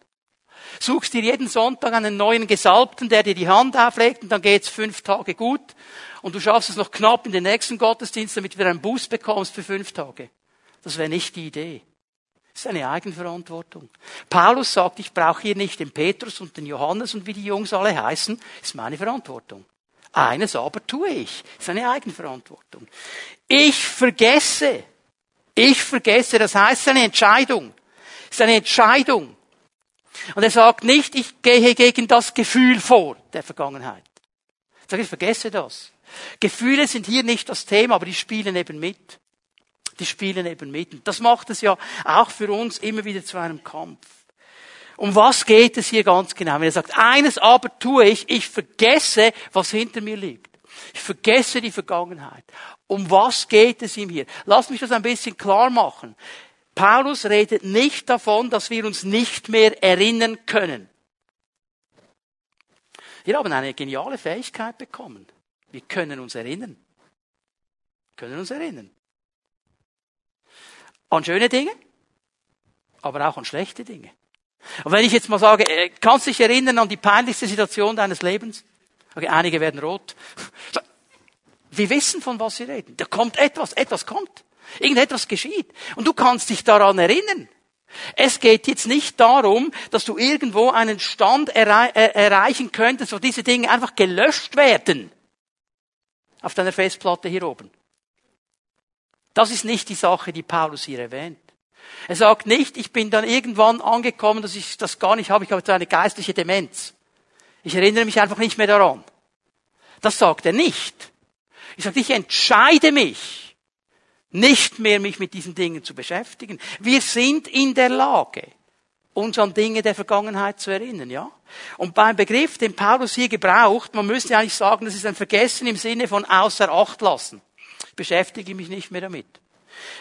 Suchst dir jeden Sonntag einen neuen Gesalbten, der dir die Hand auflegt und dann geht's fünf Tage gut und du schaffst es noch knapp in den nächsten Gottesdienst, damit du wieder einen Boost bekommst für fünf Tage. Das wäre nicht die Idee. Das ist eine Eigenverantwortung. Paulus sagt, ich brauche hier nicht den Petrus und den Johannes und wie die Jungs alle heißen, ist meine Verantwortung. Eines aber tue ich. Ist eine Eigenverantwortung. Ich vergesse. Ich vergesse. Das heißt, es ist eine Entscheidung. Es ist eine Entscheidung. Und er sagt nicht, ich gehe gegen das Gefühl vor der Vergangenheit. Ich sage, ich vergesse das. Gefühle sind hier nicht das Thema, aber die spielen eben mit die spielen eben mit. Und das macht es ja auch für uns immer wieder zu einem Kampf. Um was geht es hier ganz genau? Wenn er sagt, eines aber tue ich, ich vergesse, was hinter mir liegt. Ich vergesse die Vergangenheit. Um was geht es ihm hier? Lass mich das ein bisschen klar machen. Paulus redet nicht davon, dass wir uns nicht mehr erinnern können. Wir haben eine geniale Fähigkeit bekommen. Wir können uns erinnern. Wir können uns erinnern. An schöne Dinge, aber auch an schlechte Dinge. Und wenn ich jetzt mal sage, äh, kannst du dich erinnern an die peinlichste Situation deines Lebens? Okay, einige werden rot. [LAUGHS] Wir wissen, von was sie reden. Da kommt etwas, etwas kommt. Irgendetwas geschieht. Und du kannst dich daran erinnern. Es geht jetzt nicht darum, dass du irgendwo einen Stand errei äh, erreichen könntest, wo diese Dinge einfach gelöscht werden. Auf deiner Festplatte hier oben. Das ist nicht die Sache, die Paulus hier erwähnt. Er sagt nicht, ich bin dann irgendwann angekommen, dass ich das gar nicht habe, ich habe jetzt eine geistliche Demenz. Ich erinnere mich einfach nicht mehr daran. Das sagt er nicht. Ich sage, ich entscheide mich, nicht mehr mich mit diesen Dingen zu beschäftigen. Wir sind in der Lage, uns an Dinge der Vergangenheit zu erinnern, ja? Und beim Begriff, den Paulus hier gebraucht, man müsste eigentlich sagen, das ist ein Vergessen im Sinne von außer Acht lassen. Beschäftige mich nicht mehr damit.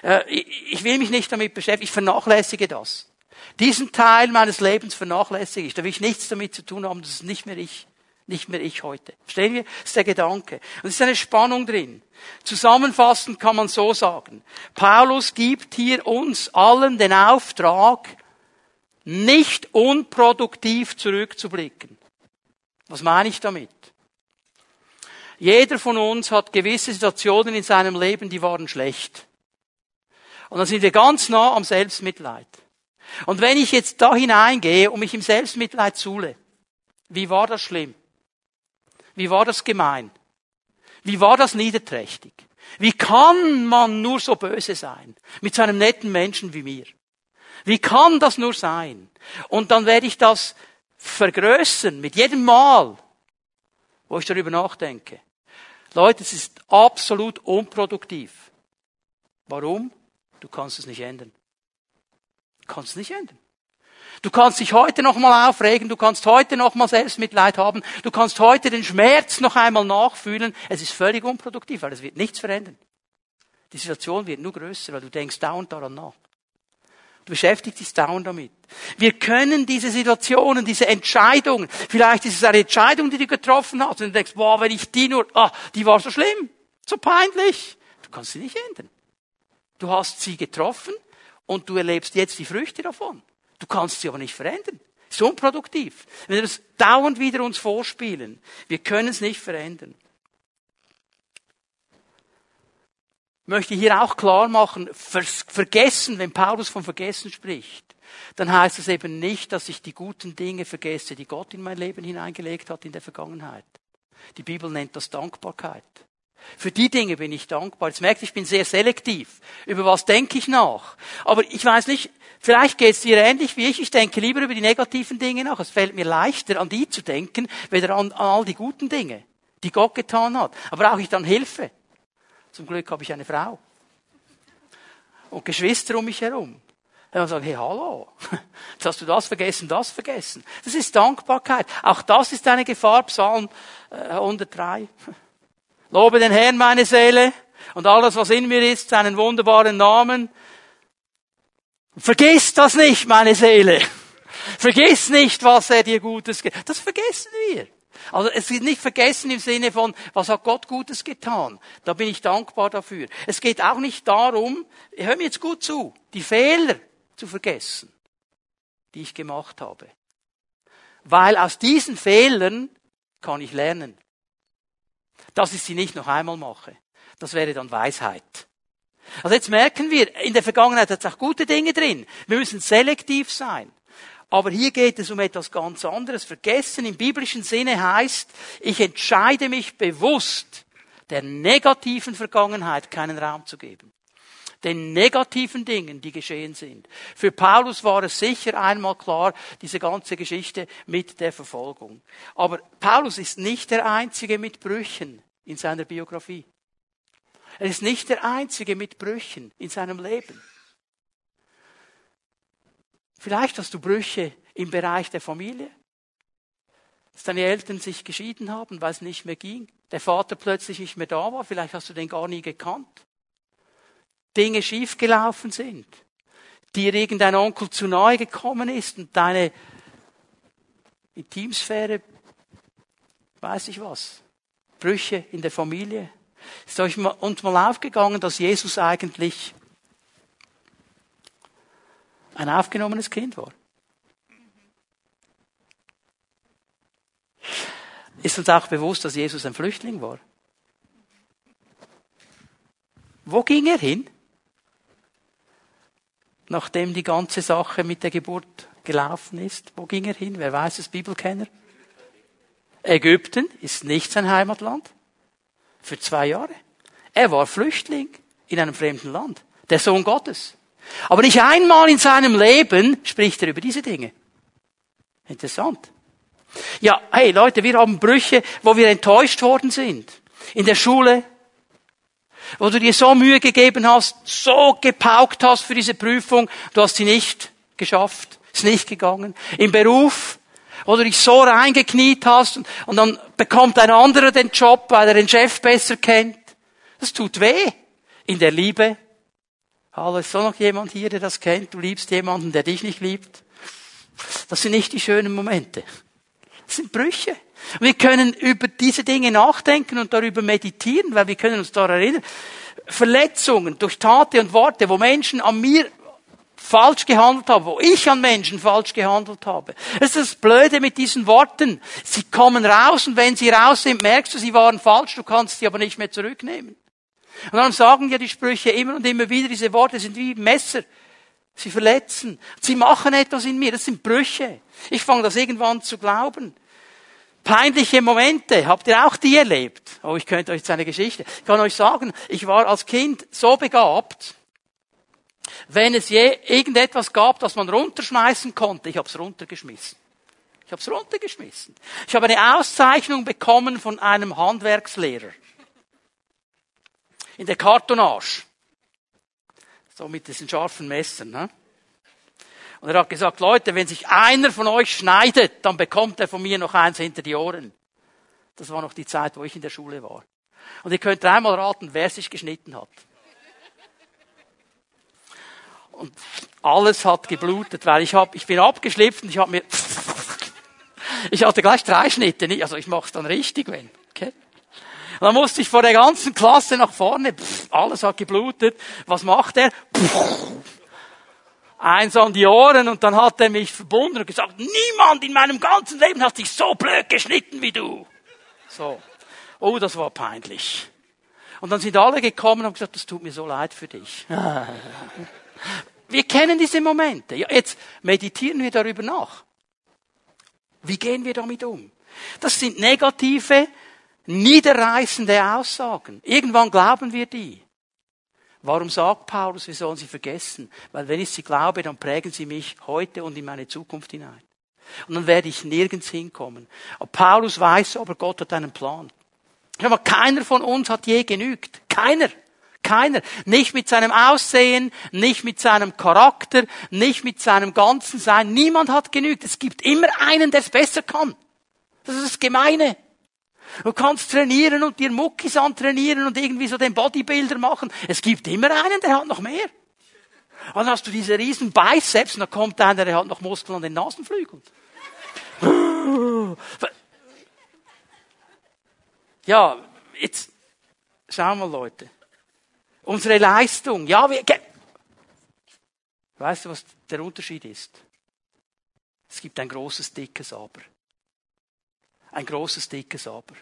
Äh, ich will mich nicht damit beschäftigen, ich vernachlässige das. Diesen Teil meines Lebens vernachlässige ich. Da will ich nichts damit zu tun haben, das ist nicht mehr ich. Nicht mehr ich heute. Verstehen wir? Das ist der Gedanke. Und es ist eine Spannung drin. Zusammenfassend kann man so sagen. Paulus gibt hier uns allen den Auftrag, nicht unproduktiv zurückzublicken. Was meine ich damit? Jeder von uns hat gewisse Situationen in seinem Leben, die waren schlecht. Und dann sind wir ganz nah am Selbstmitleid. Und wenn ich jetzt da hineingehe und mich im Selbstmitleid zule, wie war das schlimm? Wie war das gemein? Wie war das niederträchtig? Wie kann man nur so böse sein mit so einem netten Menschen wie mir? Wie kann das nur sein? Und dann werde ich das vergrößern mit jedem Mal, wo ich darüber nachdenke. Leute, es ist absolut unproduktiv. Warum? Du kannst es nicht ändern. Du kannst es nicht ändern. Du kannst dich heute noch mal aufregen, du kannst heute noch mal Selbstmitleid haben, du kannst heute den Schmerz noch einmal nachfühlen. Es ist völlig unproduktiv, weil es wird nichts verändern. Die Situation wird nur größer, weil du denkst dauernd daran nach. Du beschäftigst dich dauernd damit. Wir können diese Situationen, diese Entscheidungen, vielleicht ist es eine Entscheidung, die du getroffen hast, und du denkst, boah, wenn ich die nur, ah, die war so schlimm, so peinlich. Du kannst sie nicht ändern. Du hast sie getroffen und du erlebst jetzt die Früchte davon. Du kannst sie aber nicht verändern. ist unproduktiv. Wenn wir das dauernd wieder uns vorspielen, wir können es nicht verändern. Ich möchte hier auch klar machen, vergessen, wenn Paulus von vergessen spricht, dann heißt es eben nicht, dass ich die guten Dinge vergesse, die Gott in mein Leben hineingelegt hat in der Vergangenheit. Die Bibel nennt das Dankbarkeit. Für die Dinge bin ich dankbar. Jetzt merkt, ich bin sehr selektiv. Über was denke ich nach? Aber ich weiß nicht, vielleicht geht es dir ähnlich wie ich. Ich denke lieber über die negativen Dinge nach. Es fällt mir leichter, an die zu denken, weder an, all die guten Dinge, die Gott getan hat. Aber brauche ich dann Hilfe? Zum Glück habe ich eine Frau. Und Geschwister um mich herum. Dann sagen, hey, hallo, jetzt hast du das vergessen, das vergessen. Das ist Dankbarkeit. Auch das ist eine Gefahr, Psalm 103. Äh, Lobe den Herrn, meine Seele, und alles, was in mir ist, seinen wunderbaren Namen. Vergiss das nicht, meine Seele. Vergiss nicht, was er dir Gutes gibt. Das vergessen wir. Also es wird nicht vergessen im Sinne von, was hat Gott Gutes getan. Da bin ich dankbar dafür. Es geht auch nicht darum, hör mir jetzt gut zu, die Fehler zu vergessen, die ich gemacht habe. Weil aus diesen Fehlern kann ich lernen dass ich sie nicht noch einmal mache. Das wäre dann Weisheit. Also jetzt merken wir, in der Vergangenheit hat es auch gute Dinge drin. Wir müssen selektiv sein. Aber hier geht es um etwas ganz anderes. Vergessen im biblischen Sinne heißt, ich entscheide mich bewusst, der negativen Vergangenheit keinen Raum zu geben. Den negativen Dingen, die geschehen sind. Für Paulus war es sicher einmal klar, diese ganze Geschichte mit der Verfolgung. Aber Paulus ist nicht der Einzige mit Brüchen in seiner Biografie. Er ist nicht der Einzige mit Brüchen in seinem Leben. Vielleicht hast du Brüche im Bereich der Familie, dass deine Eltern sich geschieden haben, weil es nicht mehr ging, der Vater plötzlich nicht mehr da war, vielleicht hast du den gar nie gekannt, Dinge schiefgelaufen sind, dir irgendein Onkel zu nahe gekommen ist und deine Intimsphäre, weiß ich was, Brüche in der Familie. Ist euch uns mal aufgegangen, dass Jesus eigentlich ein aufgenommenes Kind war? Ist uns auch bewusst, dass Jesus ein Flüchtling war? Wo ging er hin? Nachdem die ganze Sache mit der Geburt gelaufen ist, wo ging er hin? Wer weiß es, Bibelkenner? Ägypten ist nicht sein Heimatland. Für zwei Jahre. Er war Flüchtling in einem fremden Land. Der Sohn Gottes. Aber nicht einmal in seinem Leben spricht er über diese Dinge. Interessant. Ja, hey Leute, wir haben Brüche, wo wir enttäuscht worden sind. In der Schule, wo du dir so Mühe gegeben hast, so gepaukt hast für diese Prüfung, du hast sie nicht geschafft, ist nicht gegangen. Im Beruf, wo du dich so reingekniet hast und, dann bekommt ein anderer den Job, weil er den Chef besser kennt. Das tut weh. in der Liebe. Hallo, ist so noch jemand hier, der das kennt? Du liebst jemanden, der dich nicht liebt? Das sind nicht die schönen Momente. Das sind Brüche. Wir können über diese Dinge nachdenken und darüber meditieren, weil wir können uns daran erinnern. Verletzungen durch Taten und Worte, wo Menschen an mir falsch gehandelt haben, wo ich an Menschen falsch gehandelt habe. Das ist das Blöde mit diesen Worten. Sie kommen raus und wenn sie raus sind, merkst du, sie waren falsch, du kannst sie aber nicht mehr zurücknehmen. Und dann sagen ja die Sprüche immer und immer wieder, diese Worte sind wie Messer. Sie verletzen. Sie machen etwas in mir. Das sind Brüche. Ich fange das irgendwann zu glauben. Peinliche Momente. Habt ihr auch die erlebt? Oh, ich könnte euch jetzt eine Geschichte. Ich kann euch sagen, ich war als Kind so begabt, wenn es je irgendetwas gab, das man runterschmeißen konnte, ich habe es runtergeschmissen. Ich habe es runtergeschmissen. Ich habe eine Auszeichnung bekommen von einem Handwerkslehrer. In der Kartonage. So mit diesen scharfen Messern. Ne? Und er hat gesagt, Leute, wenn sich einer von euch schneidet, dann bekommt er von mir noch eins hinter die Ohren. Das war noch die Zeit, wo ich in der Schule war. Und ihr könnt dreimal raten, wer sich geschnitten hat. Und alles hat geblutet, weil ich hab, ich bin abgeschlipft und ich habe mir, [LAUGHS] ich hatte gleich drei Schnitte, also ich mache es dann richtig, wenn, okay? Und dann musste ich vor der ganzen Klasse nach vorne, alles hat geblutet. Was macht er? Eins an die Ohren und dann hat er mich verbunden und gesagt, niemand in meinem ganzen Leben hat sich so blöd geschnitten wie du. So. Oh, das war peinlich. Und dann sind alle gekommen und gesagt, das tut mir so leid für dich. Wir kennen diese Momente. Jetzt meditieren wir darüber nach. Wie gehen wir damit um? Das sind negative, niederreißende Aussagen. Irgendwann glauben wir die. Warum sagt Paulus, wir sollen sie vergessen? Weil wenn ich sie glaube, dann prägen sie mich heute und in meine Zukunft hinein. Und dann werde ich nirgends hinkommen. Aber Paulus weiß aber, Gott hat einen Plan. Aber keiner von uns hat je genügt. Keiner. Keiner. Nicht mit seinem Aussehen, nicht mit seinem Charakter, nicht mit seinem ganzen Sein. Niemand hat genügt. Es gibt immer einen, der es besser kann. Das ist das Gemeine. Du kannst trainieren und dir Muckis antrainieren und irgendwie so den Bodybuilder machen. Es gibt immer einen, der hat noch mehr. Und dann hast du diese riesen Biceps und dann kommt einer, der hat noch Muskeln an den Nasenflügeln. Ja, jetzt, schau mal Leute. Unsere Leistung. Ja, wir, weißt du, was der Unterschied ist? Es gibt ein großes, dickes Aber. Ein großes, dickes Aber.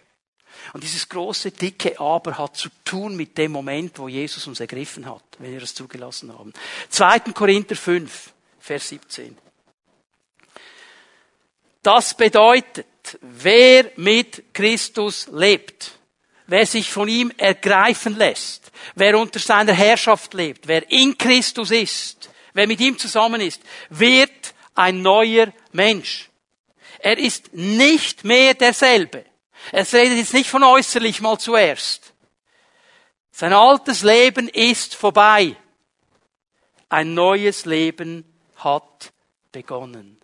Und dieses große, dicke Aber hat zu tun mit dem Moment, wo Jesus uns ergriffen hat, wenn wir das zugelassen haben. 2. Korinther 5, Vers 17. Das bedeutet, wer mit Christus lebt, wer sich von ihm ergreifen lässt, wer unter seiner Herrschaft lebt, wer in Christus ist, wer mit ihm zusammen ist, wird ein neuer Mensch. Er ist nicht mehr derselbe. Es redet jetzt nicht von äußerlich mal zuerst. Sein altes Leben ist vorbei. Ein neues Leben hat begonnen.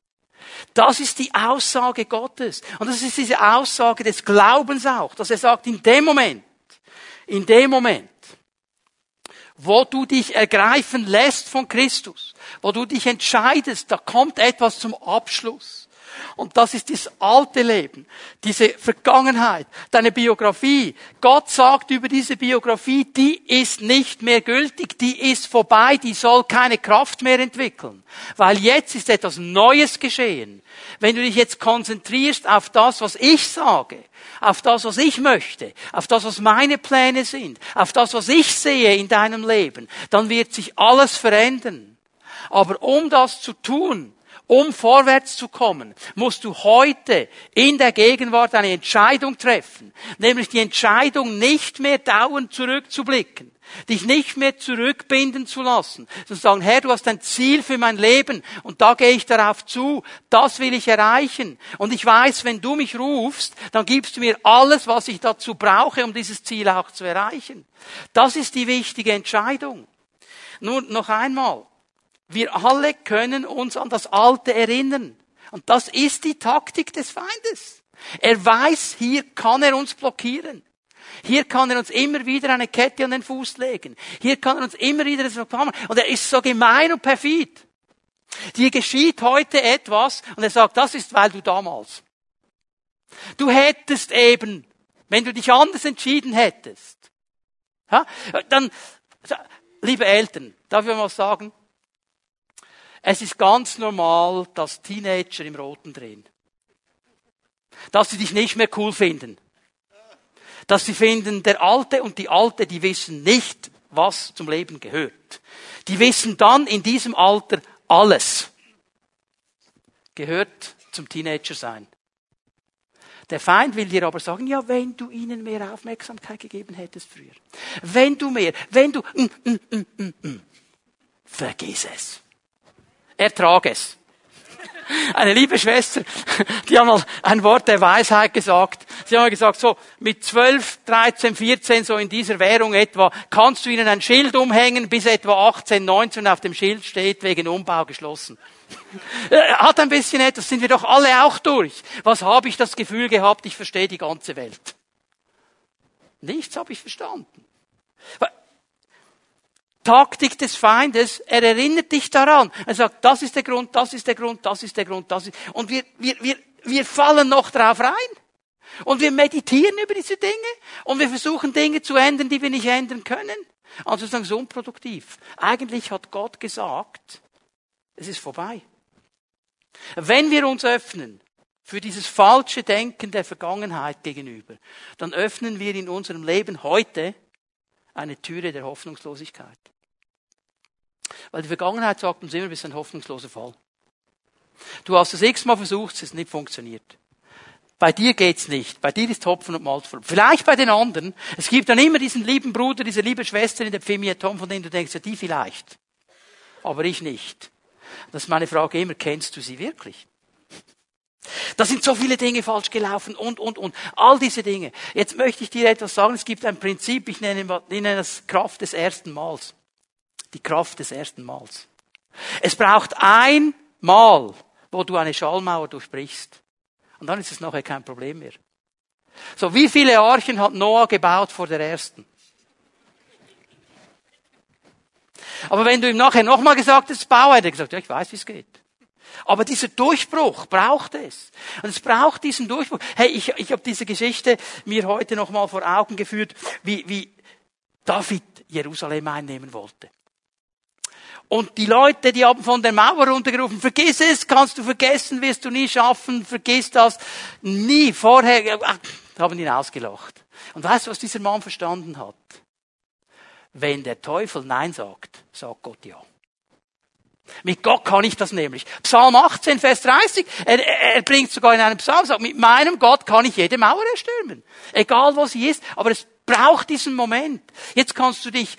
Das ist die Aussage Gottes. Und das ist diese Aussage des Glaubens auch, dass er sagt, in dem Moment, in dem Moment, wo du dich ergreifen lässt von Christus, wo du dich entscheidest, da kommt etwas zum Abschluss. Und das ist das alte Leben, diese Vergangenheit, deine Biografie. Gott sagt über diese Biografie, die ist nicht mehr gültig, die ist vorbei, die soll keine Kraft mehr entwickeln. Weil jetzt ist etwas Neues geschehen. Wenn du dich jetzt konzentrierst auf das, was ich sage, auf das, was ich möchte, auf das, was meine Pläne sind, auf das, was ich sehe in deinem Leben, dann wird sich alles verändern. Aber um das zu tun, um vorwärts zu kommen, musst du heute in der Gegenwart eine Entscheidung treffen. Nämlich die Entscheidung, nicht mehr dauernd zurückzublicken. Dich nicht mehr zurückbinden zu lassen. Sondern sagen, Herr, du hast ein Ziel für mein Leben und da gehe ich darauf zu. Das will ich erreichen. Und ich weiß, wenn du mich rufst, dann gibst du mir alles, was ich dazu brauche, um dieses Ziel auch zu erreichen. Das ist die wichtige Entscheidung. Nur noch einmal. Wir alle können uns an das Alte erinnern. Und das ist die Taktik des Feindes. Er weiß, hier kann er uns blockieren. Hier kann er uns immer wieder eine Kette an den Fuß legen. Hier kann er uns immer wieder das machen. Und er ist so gemein und perfid. Dir geschieht heute etwas und er sagt, das ist, weil du damals. Du hättest eben, wenn du dich anders entschieden hättest, ja, dann, liebe Eltern, darf ich mal sagen, es ist ganz normal, dass Teenager im Roten drehen. Dass sie dich nicht mehr cool finden. Dass sie finden, der Alte und die Alte, die wissen nicht, was zum Leben gehört. Die wissen dann in diesem Alter alles. Gehört zum Teenager sein. Der Feind will dir aber sagen, ja, wenn du ihnen mehr Aufmerksamkeit gegeben hättest früher. Wenn du mehr, wenn du, mm, mm, mm, mm, mm vergiss es. Ertrag es. [LAUGHS] Eine liebe Schwester, [LAUGHS] die hat mal ein Wort der Weisheit gesagt. Sie haben gesagt, so mit 12, 13, 14, so in dieser Währung etwa, kannst du ihnen ein Schild umhängen, bis etwa 18, 19 auf dem Schild steht, wegen Umbau geschlossen. [LAUGHS] Äh, hat ein bisschen etwas, sind wir doch alle auch durch. Was habe ich das Gefühl gehabt, ich verstehe die ganze Welt? Nichts habe ich verstanden. Taktik des Feindes, er erinnert dich daran. Er sagt, das ist der Grund, das ist der Grund, das ist der Grund, das ist. Und wir, wir, wir, wir fallen noch drauf rein. Und wir meditieren über diese Dinge. Und wir versuchen Dinge zu ändern, die wir nicht ändern können. Also sagen so unproduktiv. Eigentlich hat Gott gesagt, es ist vorbei. Wenn wir uns öffnen für dieses falsche Denken der Vergangenheit gegenüber, dann öffnen wir in unserem Leben heute eine Türe der Hoffnungslosigkeit. Weil die Vergangenheit sagt uns immer, du bist ein hoffnungsloser Fall. Du hast es x-mal versucht, es ist nicht funktioniert. Bei dir geht's nicht. Bei dir ist Hopfen und Malz voll. Vielleicht bei den anderen. Es gibt dann immer diesen lieben Bruder, diese liebe Schwester in der Pfimie Tom, von denen du denkst, ja, die vielleicht. Aber ich nicht. Das ist meine Frage immer, kennst du sie wirklich? Da sind so viele Dinge falsch gelaufen und, und, und. All diese Dinge. Jetzt möchte ich dir etwas sagen. Es gibt ein Prinzip, ich nenne, ich nenne das Kraft des ersten Mals. Die Kraft des ersten Mals. Es braucht ein Mal, wo du eine Schallmauer durchbrichst. Und dann ist es nachher kein Problem mehr. So, wie viele Archen hat Noah gebaut vor der ersten? Aber wenn du ihm nachher nochmal gesagt hast, baue, hat er gesagt, ja, ich weiß, wie es geht. Aber dieser Durchbruch braucht es. Und es braucht diesen Durchbruch. Hey, ich, ich habe diese Geschichte mir heute nochmal vor Augen geführt, wie, wie David Jerusalem einnehmen wollte. Und die Leute, die haben von der Mauer runtergerufen, vergiss es, kannst du vergessen, wirst du nie schaffen, vergiss das. Nie vorher, ach, haben ihn ausgelacht. Und weißt du, was dieser Mann verstanden hat? Wenn der Teufel Nein sagt, sagt Gott Ja. Mit Gott kann ich das nämlich. Psalm 18, Vers 30, er, er bringt sogar in einem Psalm, sagt, mit meinem Gott kann ich jede Mauer erstürmen. Egal wo sie ist, aber es braucht diesen Moment. Jetzt kannst du dich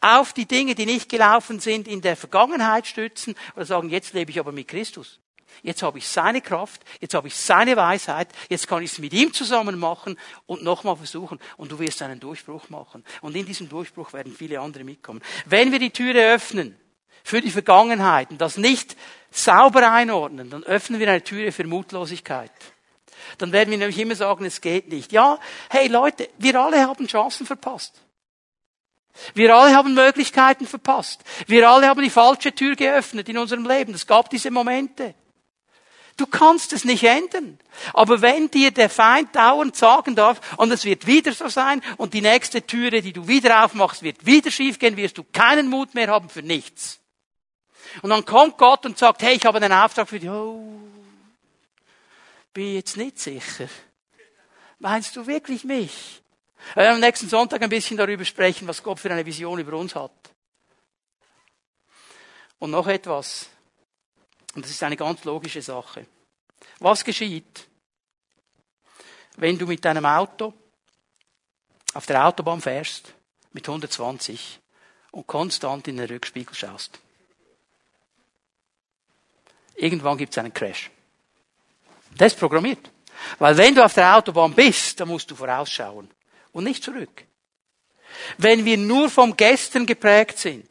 auf die Dinge, die nicht gelaufen sind, in der Vergangenheit stützen oder sagen, jetzt lebe ich aber mit Christus. Jetzt habe ich seine Kraft, jetzt habe ich seine Weisheit, jetzt kann ich es mit ihm zusammen machen und nochmal versuchen und du wirst einen Durchbruch machen. Und in diesem Durchbruch werden viele andere mitkommen. Wenn wir die Türe öffnen für die Vergangenheit und das nicht sauber einordnen, dann öffnen wir eine Türe für Mutlosigkeit. Dann werden wir nämlich immer sagen, es geht nicht. Ja, hey Leute, wir alle haben Chancen verpasst. Wir alle haben Möglichkeiten verpasst. Wir alle haben die falsche Tür geöffnet in unserem Leben. Es gab diese Momente. Du kannst es nicht ändern. Aber wenn dir der Feind dauernd sagen darf, und es wird wieder so sein, und die nächste Türe, die du wieder aufmachst, wird wieder schiefgehen, wirst du keinen Mut mehr haben für nichts. Und dann kommt Gott und sagt, hey, ich habe einen Auftrag für dich. Oh, bin jetzt nicht sicher. Meinst du wirklich mich? Wir werden am nächsten Sonntag ein bisschen darüber sprechen, was Gott für eine Vision über uns hat. Und noch etwas. Und das ist eine ganz logische Sache. Was geschieht, wenn du mit deinem Auto auf der Autobahn fährst mit 120 und konstant in den Rückspiegel schaust? Irgendwann gibt es einen Crash. Das ist programmiert. Weil wenn du auf der Autobahn bist, dann musst du vorausschauen und nicht zurück. Wenn wir nur vom Gestern geprägt sind,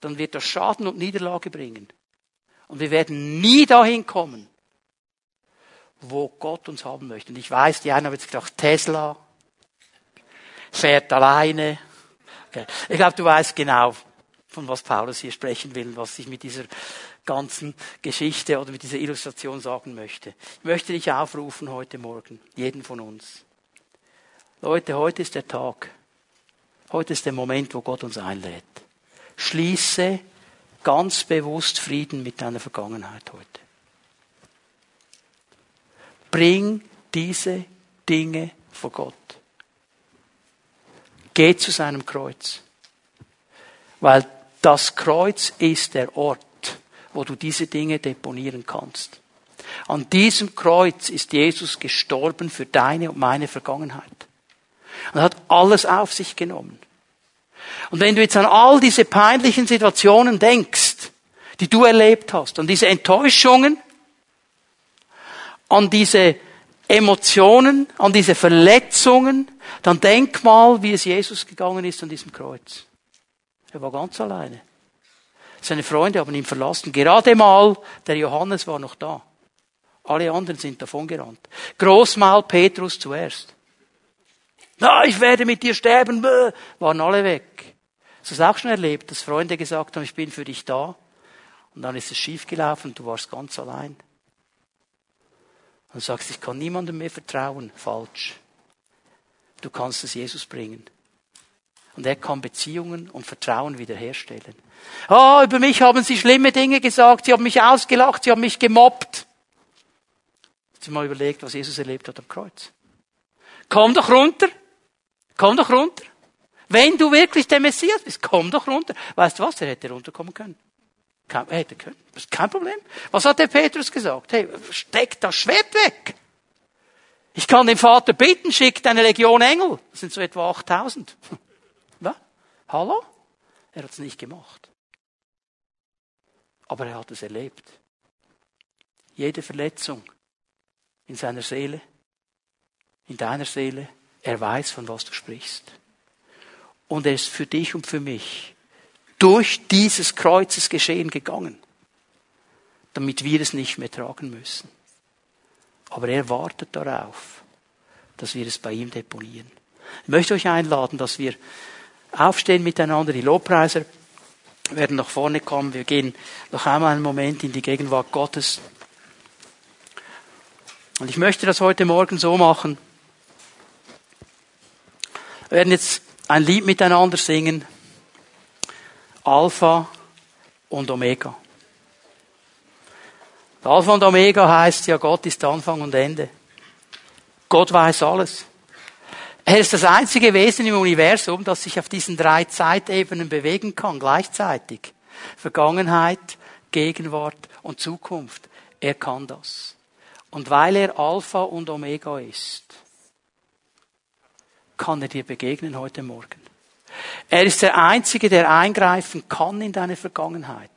dann wird das Schaden und Niederlage bringen. Und wir werden nie dahin kommen, wo Gott uns haben möchte. Und ich weiß, die einen haben jetzt gedacht, Tesla, fährt alleine. Okay. Ich glaube, du weißt genau, von was Paulus hier sprechen will, was ich mit dieser ganzen Geschichte oder mit dieser Illustration sagen möchte. Ich möchte dich aufrufen heute Morgen, jeden von uns. Leute, heute ist der Tag. Heute ist der Moment, wo Gott uns einlädt. Schließe ganz bewusst Frieden mit deiner Vergangenheit heute. Bring diese Dinge vor Gott. Geh zu seinem Kreuz. Weil das Kreuz ist der Ort, wo du diese Dinge deponieren kannst. An diesem Kreuz ist Jesus gestorben für deine und meine Vergangenheit. Und er hat alles auf sich genommen. Und wenn du jetzt an all diese peinlichen Situationen denkst, die du erlebt hast, an diese Enttäuschungen, an diese Emotionen, an diese Verletzungen, dann denk mal, wie es Jesus gegangen ist an diesem Kreuz. Er war ganz alleine. Seine Freunde haben ihn verlassen. Gerade mal der Johannes war noch da. Alle anderen sind davongerannt. Großmal Petrus zuerst. Na, ich werde mit dir sterben. Waren alle weg. Das auch schon erlebt, dass Freunde gesagt haben, ich bin für dich da? Und dann ist es schiefgelaufen du warst ganz allein. Und du sagst, ich kann niemandem mehr vertrauen. Falsch. Du kannst es Jesus bringen. Und er kann Beziehungen und Vertrauen wiederherstellen. Ah, über mich haben sie schlimme Dinge gesagt, sie haben mich ausgelacht, sie haben mich gemobbt. Du mal überlegt, was Jesus erlebt hat am Kreuz? Komm doch runter. Komm doch runter. Wenn du wirklich der Messias bist, komm doch runter. Weißt du was? Er hätte runterkommen können. Er hätte können. Das ist kein Problem. Was hat der Petrus gesagt? Hey, steck das Schwert weg. Ich kann den Vater bitten, schickt eine Legion Engel. Das sind so etwa 8000. [LAUGHS] Was? Hallo? Er hat es nicht gemacht. Aber er hat es erlebt. Jede Verletzung in seiner Seele, in deiner Seele, er weiß, von was du sprichst. Und er ist für dich und für mich durch dieses Kreuzes geschehen gegangen, damit wir es nicht mehr tragen müssen. Aber er wartet darauf, dass wir es bei ihm deponieren. Ich möchte euch einladen, dass wir aufstehen miteinander. Die Lobpreiser werden nach vorne kommen. Wir gehen noch einmal einen Moment in die Gegenwart Gottes. Und ich möchte das heute Morgen so machen. Wir werden jetzt ein Lied miteinander singen. Alpha und Omega. Alpha und Omega heißt ja, Gott ist Anfang und Ende. Gott weiß alles. Er ist das einzige Wesen im Universum, das sich auf diesen drei Zeitebenen bewegen kann, gleichzeitig. Vergangenheit, Gegenwart und Zukunft. Er kann das. Und weil er Alpha und Omega ist, kann er dir begegnen heute Morgen. Er ist der Einzige, der eingreifen kann in deine Vergangenheit.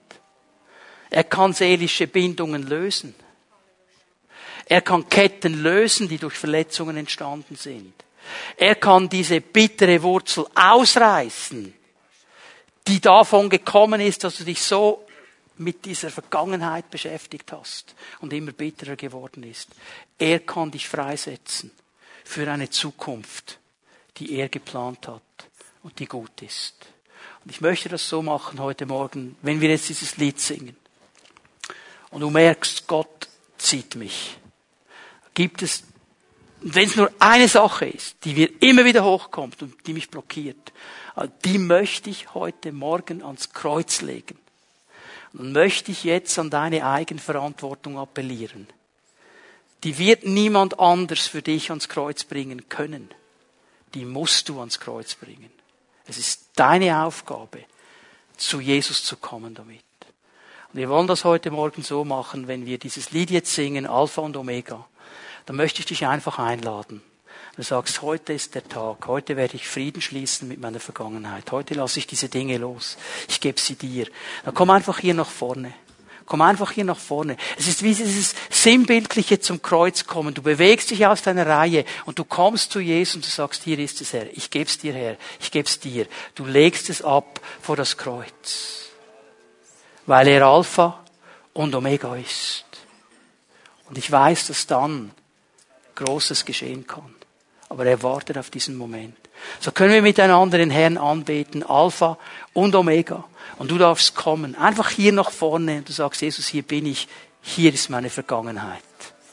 Er kann seelische Bindungen lösen. Er kann Ketten lösen, die durch Verletzungen entstanden sind. Er kann diese bittere Wurzel ausreißen, die davon gekommen ist, dass du dich so mit dieser Vergangenheit beschäftigt hast und immer bitterer geworden ist. Er kann dich freisetzen für eine Zukunft, die er geplant hat und die gut ist. Und ich möchte das so machen heute Morgen, wenn wir jetzt dieses Lied singen. Und du merkst, Gott zieht mich. Gibt es, wenn es nur eine Sache ist, die mir immer wieder hochkommt und die mich blockiert, die möchte ich heute Morgen ans Kreuz legen. Und möchte ich jetzt an deine Eigenverantwortung appellieren. Die wird niemand anders für dich ans Kreuz bringen können. Die musst du ans Kreuz bringen. Es ist deine Aufgabe, zu Jesus zu kommen damit. Und wir wollen das heute Morgen so machen, wenn wir dieses Lied jetzt singen, Alpha und Omega, dann möchte ich dich einfach einladen. Du sagst, heute ist der Tag, heute werde ich Frieden schließen mit meiner Vergangenheit, heute lasse ich diese Dinge los, ich gebe sie dir. Dann komm einfach hier nach vorne. Komm einfach hier nach vorne. Es ist wie dieses Sinnbildliche zum Kreuz kommen. Du bewegst dich aus deiner Reihe und du kommst zu Jesus und du sagst, hier ist es Herr. Ich gebe es dir Herr. Ich gebe es dir. Du legst es ab vor das Kreuz. Weil er Alpha und Omega ist. Und ich weiß, dass dann Großes geschehen kann. Aber er wartet auf diesen Moment. So können wir miteinander den Herrn anbeten, Alpha und Omega. Und du darfst kommen, einfach hier nach vorne und du sagst, Jesus, hier bin ich, hier ist meine Vergangenheit.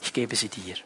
Ich gebe sie dir.